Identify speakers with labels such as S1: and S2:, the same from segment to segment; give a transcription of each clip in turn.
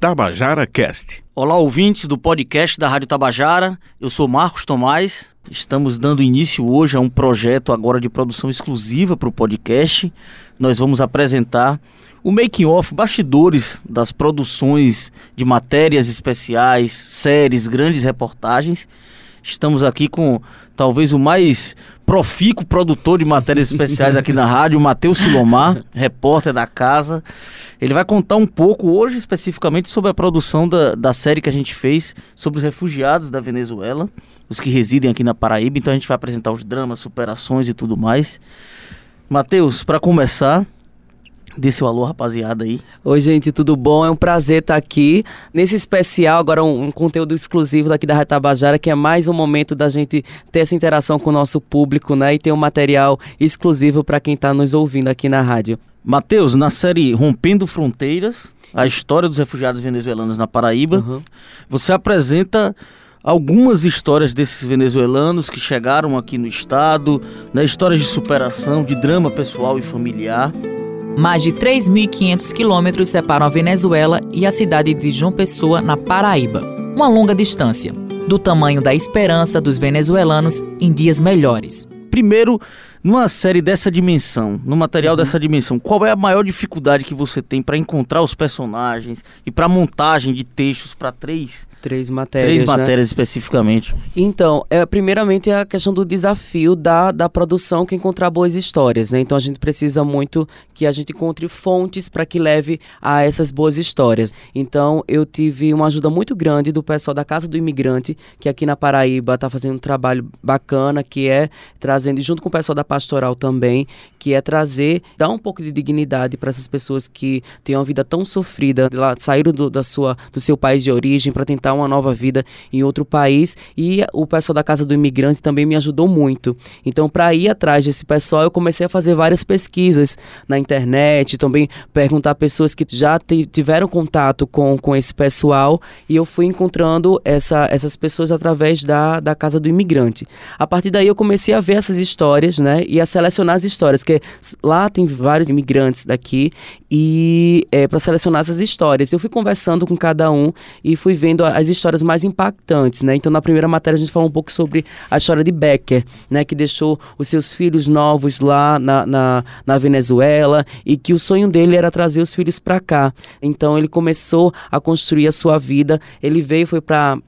S1: Tabajara Cast.
S2: Olá, ouvintes do podcast da Rádio Tabajara. Eu sou Marcos Tomás. Estamos dando início hoje a um projeto agora de produção exclusiva para o podcast. Nós vamos apresentar o making off, bastidores das produções de matérias especiais, séries, grandes reportagens. Estamos aqui com talvez o mais profícuo produtor de matérias especiais aqui na rádio, Matheus Silomar, repórter da casa. Ele vai contar um pouco hoje especificamente sobre a produção da, da série que a gente fez sobre os refugiados da Venezuela, os que residem aqui na Paraíba. Então a gente vai apresentar os dramas, superações e tudo mais. Matheus, para começar, Dê seu alô, rapaziada aí.
S3: Oi, gente, tudo bom? É um prazer estar aqui nesse especial, agora um, um conteúdo exclusivo daqui da Rádio Tabajara, que é mais um momento da gente ter essa interação com o nosso público, né? E ter um material exclusivo para quem está nos ouvindo aqui na rádio.
S2: Matheus, na série Rompendo Fronteiras, a história dos refugiados venezuelanos na Paraíba, uhum. você apresenta algumas histórias desses venezuelanos que chegaram aqui no estado, né, histórias de superação, de drama pessoal e familiar.
S4: Mais de 3.500 quilômetros separam a Venezuela e a cidade de João Pessoa, na Paraíba. Uma longa distância, do tamanho da esperança dos venezuelanos em dias melhores.
S2: Primeiro, numa série dessa dimensão, no material uhum. dessa dimensão, qual é a maior dificuldade que você tem para encontrar os personagens e para montagem de textos para três
S3: Três matérias.
S2: Três né? matérias especificamente.
S3: Então, é, primeiramente é a questão do desafio da, da produção que encontrar boas histórias. Né? Então a gente precisa muito que a gente encontre fontes para que leve a essas boas histórias. Então eu tive uma ajuda muito grande do pessoal da Casa do Imigrante, que aqui na Paraíba está fazendo um trabalho bacana, que é trazendo, junto com o pessoal da Pastoral também, que é trazer, dar um pouco de dignidade para essas pessoas que têm uma vida tão sofrida, lá, saíram do, da sua, do seu país de origem para tentar uma nova vida em outro país e o pessoal da Casa do Imigrante também me ajudou muito. Então, para ir atrás desse pessoal, eu comecei a fazer várias pesquisas na internet, também perguntar a pessoas que já tiveram contato com, com esse pessoal e eu fui encontrando essa, essas pessoas através da, da Casa do Imigrante. A partir daí, eu comecei a ver essas histórias, né, e a selecionar as histórias, que lá tem vários imigrantes daqui e é, para selecionar essas histórias. Eu fui conversando com cada um e fui vendo as histórias mais impactantes, né? Então, na primeira matéria, a gente falou um pouco sobre a história de Becker, né? Que deixou os seus filhos novos lá na, na, na Venezuela e que o sonho dele era trazer os filhos para cá. Então, ele começou a construir a sua vida. Ele veio, foi para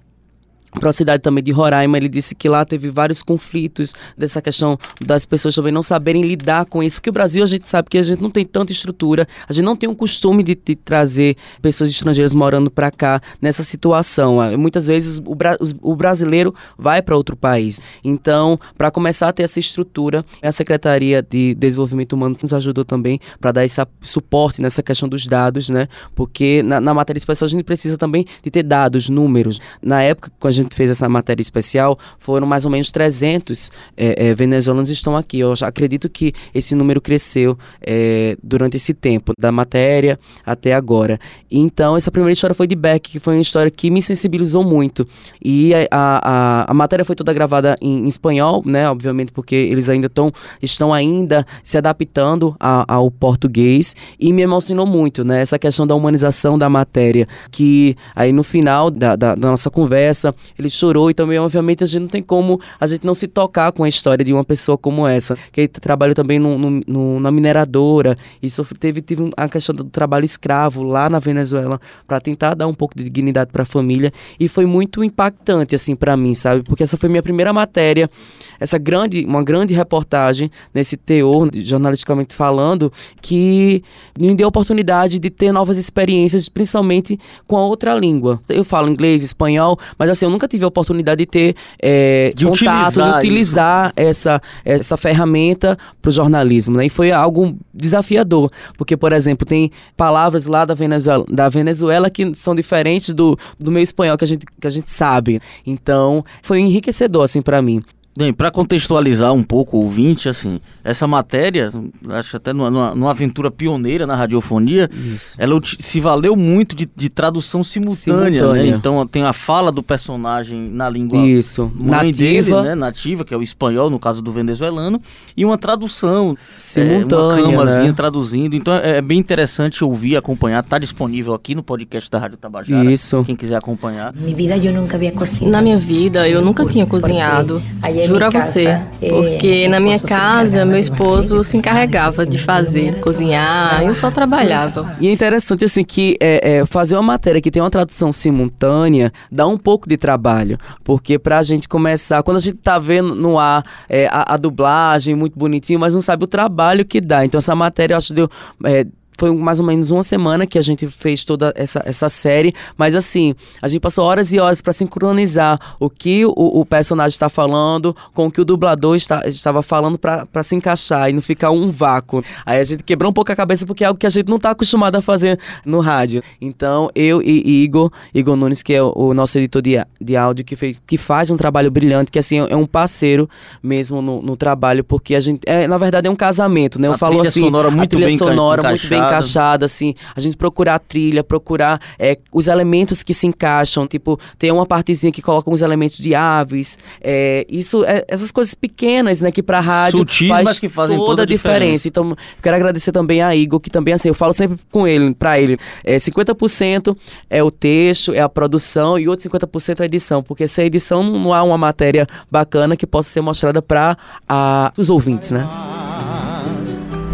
S3: para a cidade também de Roraima, ele disse que lá teve vários conflitos dessa questão das pessoas também não saberem lidar com isso, porque o Brasil a gente sabe que a gente não tem tanta estrutura, a gente não tem o costume de, de trazer pessoas estrangeiras morando para cá nessa situação. Ah, muitas vezes o, bra o brasileiro vai para outro país. Então, para começar a ter essa estrutura, a Secretaria de Desenvolvimento Humano nos ajudou também para dar esse suporte nessa questão dos dados, né? Porque na, na matéria especial a gente precisa também de ter dados, números. Na época, quando a gente fez essa matéria especial, foram mais ou menos 300 é, é, venezuelanos estão aqui. Eu acredito que esse número cresceu é, durante esse tempo, da matéria até agora. Então, essa primeira história foi de Beck, que foi uma história que me sensibilizou muito. E a, a, a matéria foi toda gravada em, em, espanhol, né? Obviamente, porque eles ainda tão, estão ainda se adaptando a, ao português. E me emocionou muito, né? Essa questão da humanização da matéria. Que aí no final da, da, da nossa conversa, ele chorou e também, obviamente, a gente não tem como a gente não se tocar com a história de uma pessoa como essa, que trabalhou também no, no, no, na mineradora e sofre, teve, teve a questão do trabalho escravo lá na Venezuela para tentar dar um pouco de dignidade para a família e foi muito impactante assim para mim, sabe? Porque essa foi minha primeira matéria, essa grande, uma grande reportagem nesse teor jornalisticamente falando que me deu a oportunidade de ter novas experiências, principalmente com a outra língua. Eu falo inglês, espanhol, mas assim eu nunca tive a oportunidade de ter é, de contato, utilizar de utilizar essa, essa ferramenta para o jornalismo. Né? E foi algo desafiador, porque, por exemplo, tem palavras lá da Venezuela, da Venezuela que são diferentes do, do meu espanhol que a gente, que a gente sabe. Então, foi enriquecedor, assim, para mim.
S2: Bem, para contextualizar um pouco o ouvinte, assim, essa matéria, acho até numa, numa, aventura pioneira na radiofonia, Isso. ela se valeu muito de, de tradução simultânea, né? simultânea, né? Então tem a fala do personagem na língua
S3: Isso.
S2: mãe nativa. dele, né? Nativa, que é o espanhol, no caso do venezuelano, e uma tradução
S3: simultânea,
S2: é, uma
S3: né?
S2: traduzindo. Então é, é, bem interessante ouvir, acompanhar. Está disponível aqui no podcast da Rádio Tabajara.
S3: Isso.
S2: Quem quiser acompanhar.
S1: Na minha vida, eu nunca tinha cozinhado. Juro a você, eh, porque na minha casa meu esposo se encarregava de fazer, cozinhar, eu só trabalhava.
S3: E é interessante assim que é, é, fazer uma matéria que tem uma tradução simultânea dá um pouco de trabalho, porque pra gente começar, quando a gente tá vendo no ar é, a, a, dublagem muito bonitinho, mas não sabe o trabalho que dá. Então essa matéria eu acho que deu, é, foi mais ou menos uma semana que a gente fez toda essa, essa série, mas assim, a gente passou horas e horas para sincronizar o que o, o personagem está falando com o que o dublador está, estava falando para se encaixar e não ficar um vácuo. Aí a gente quebrou um pouco a cabeça porque é algo que a gente não está acostumado a fazer no rádio. Então, eu e Igor, Igor Nunes, que é o, o nosso editor de, de áudio, que, fez, que faz um trabalho brilhante, que assim, é um parceiro mesmo no, no trabalho, porque a gente, é, na verdade, é um casamento, né? Eu
S2: a
S3: falo assim,
S2: sonora muito
S3: a trilha
S2: bem
S3: sonora muito bem encaixada, assim. A gente procurar a trilha, procurar é, os elementos que se encaixam. Tipo, tem uma partezinha que coloca uns elementos de aves. É, isso, é, essas coisas pequenas, né, que pra rádio
S2: Sutis,
S3: faz
S2: mas que fazem
S3: toda, toda
S2: a diferença.
S3: diferença. Então, quero agradecer também a Igor, que também, assim, eu falo sempre com ele, pra ele. É, 50% é o texto, é a produção e outro 50% é a edição. Porque sem a edição não há uma matéria bacana que possa ser mostrada para os ouvintes, né?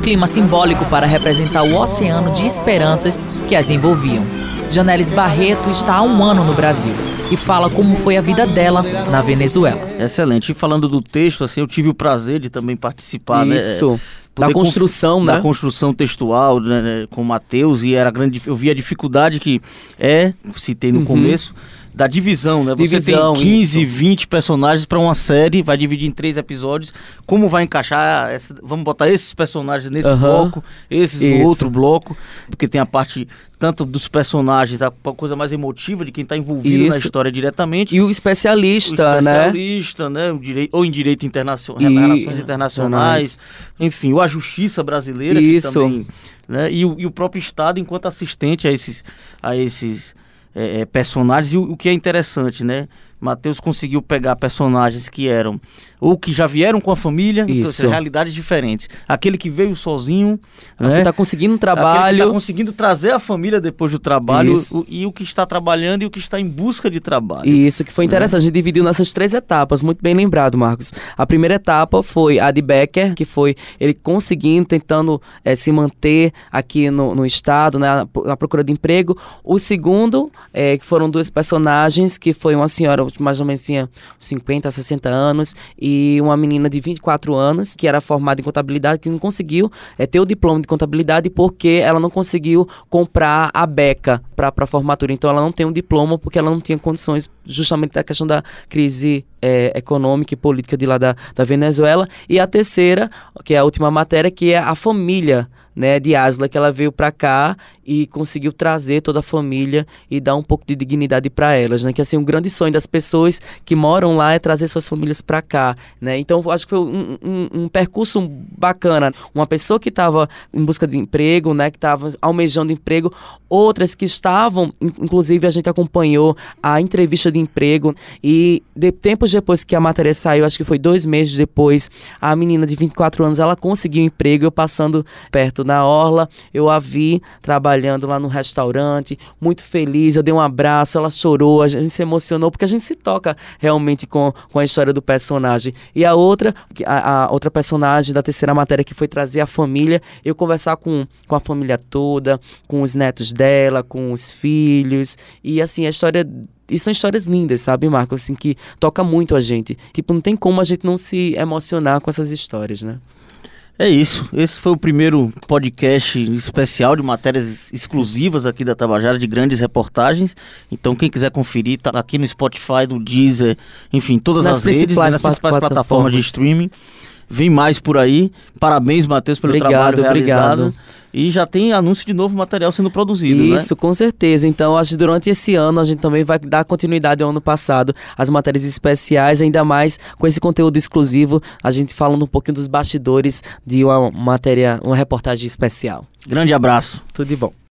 S4: Clima simbólico para representar o oceano de esperanças que as envolviam. Janelis Barreto está há um ano no Brasil e fala como foi a vida dela na Venezuela.
S2: Excelente. E falando do texto, assim, eu tive o prazer de também participar,
S3: né? Isso. né? da construção,
S2: né?
S3: Da
S2: construção textual né, né, com o Matheus e era grande. Eu vi a dificuldade que é, citei no uhum. começo, da divisão, né? Você
S3: divisão,
S2: tem 15, isso. 20 personagens para uma série, vai dividir em três episódios. Como vai encaixar? Essa, vamos botar esses personagens nesse uhum. bloco, esses isso. no outro bloco, porque tem a parte tanto dos personagens, a coisa mais emotiva de quem está envolvido Isso. na história diretamente.
S3: E o especialista,
S2: o né? especialista, né? O direito, ou em direito internacional, e... relações internacionais, enfim, ou a justiça brasileira
S3: Isso.
S2: que também, né? E o, e o próprio Estado enquanto assistente a esses, a esses é, personagens. E o, o que é interessante, né? Matheus conseguiu pegar personagens que eram ou que já vieram com a família, então, Isso. então, realidades diferentes. Aquele que veio sozinho,
S3: né? que está conseguindo um trabalho,
S2: está conseguindo trazer a família depois do trabalho o, e o que está trabalhando e o que está em busca de trabalho.
S3: Isso que foi né? interessante, né? a gente dividiu nessas três etapas, muito bem lembrado, Marcos. A primeira etapa foi a de Becker, que foi ele conseguindo, tentando é, se manter aqui no, no estado, né, na procura de emprego. O segundo, é, que foram dois personagens, que foi uma senhora mais ou menos tinha 50, 60 anos, e uma menina de 24 anos, que era formada em contabilidade, que não conseguiu é, ter o diploma de contabilidade porque ela não conseguiu comprar a beca para a formatura. Então ela não tem um diploma porque ela não tinha condições, justamente da questão da crise é, econômica e política de lá da, da Venezuela. E a terceira, que é a última matéria, que é a família né, de Asla, que ela veio para cá e conseguiu trazer toda a família e dar um pouco de dignidade para elas, né? Que assim, um grande sonho das pessoas que moram lá é trazer suas famílias para cá, né? Então, acho que foi um, um, um percurso bacana. Uma pessoa que estava em busca de emprego, né, que estava almejando emprego, outras que estavam, inclusive a gente acompanhou a entrevista de emprego e de tempos depois que a matéria saiu, acho que foi dois meses depois, a menina de 24 anos, ela conseguiu emprego, eu passando perto na orla, eu a vi trabalhando lá no restaurante, muito feliz. Eu dei um abraço, ela chorou, a gente se emocionou, porque a gente se toca realmente com, com a história do personagem. E a outra, a, a outra personagem da terceira matéria que foi trazer a família, eu conversar com, com a família toda, com os netos dela, com os filhos. E assim, a história e são histórias lindas, sabe, Marco? Assim, que toca muito a gente. Tipo, não tem como a gente não se emocionar com essas histórias, né?
S2: É isso. Esse foi o primeiro podcast especial de matérias exclusivas aqui da Tabajara, de grandes reportagens. Então, quem quiser conferir, tá aqui no Spotify, no Deezer, enfim, todas
S3: nas
S2: as redes, né, nas principais plataformas. plataformas de streaming. Vem mais por aí. Parabéns, Matheus, pelo
S3: obrigado,
S2: trabalho realizado.
S3: Obrigado.
S2: E já tem anúncio de novo material sendo produzido,
S3: né? Isso, né? com certeza. Então, acho que durante esse ano a gente também vai dar continuidade ao ano passado, as matérias especiais, ainda mais com esse conteúdo exclusivo, a gente falando um pouquinho dos bastidores de uma matéria, uma reportagem especial.
S2: Grande abraço.
S3: Tudo de bom.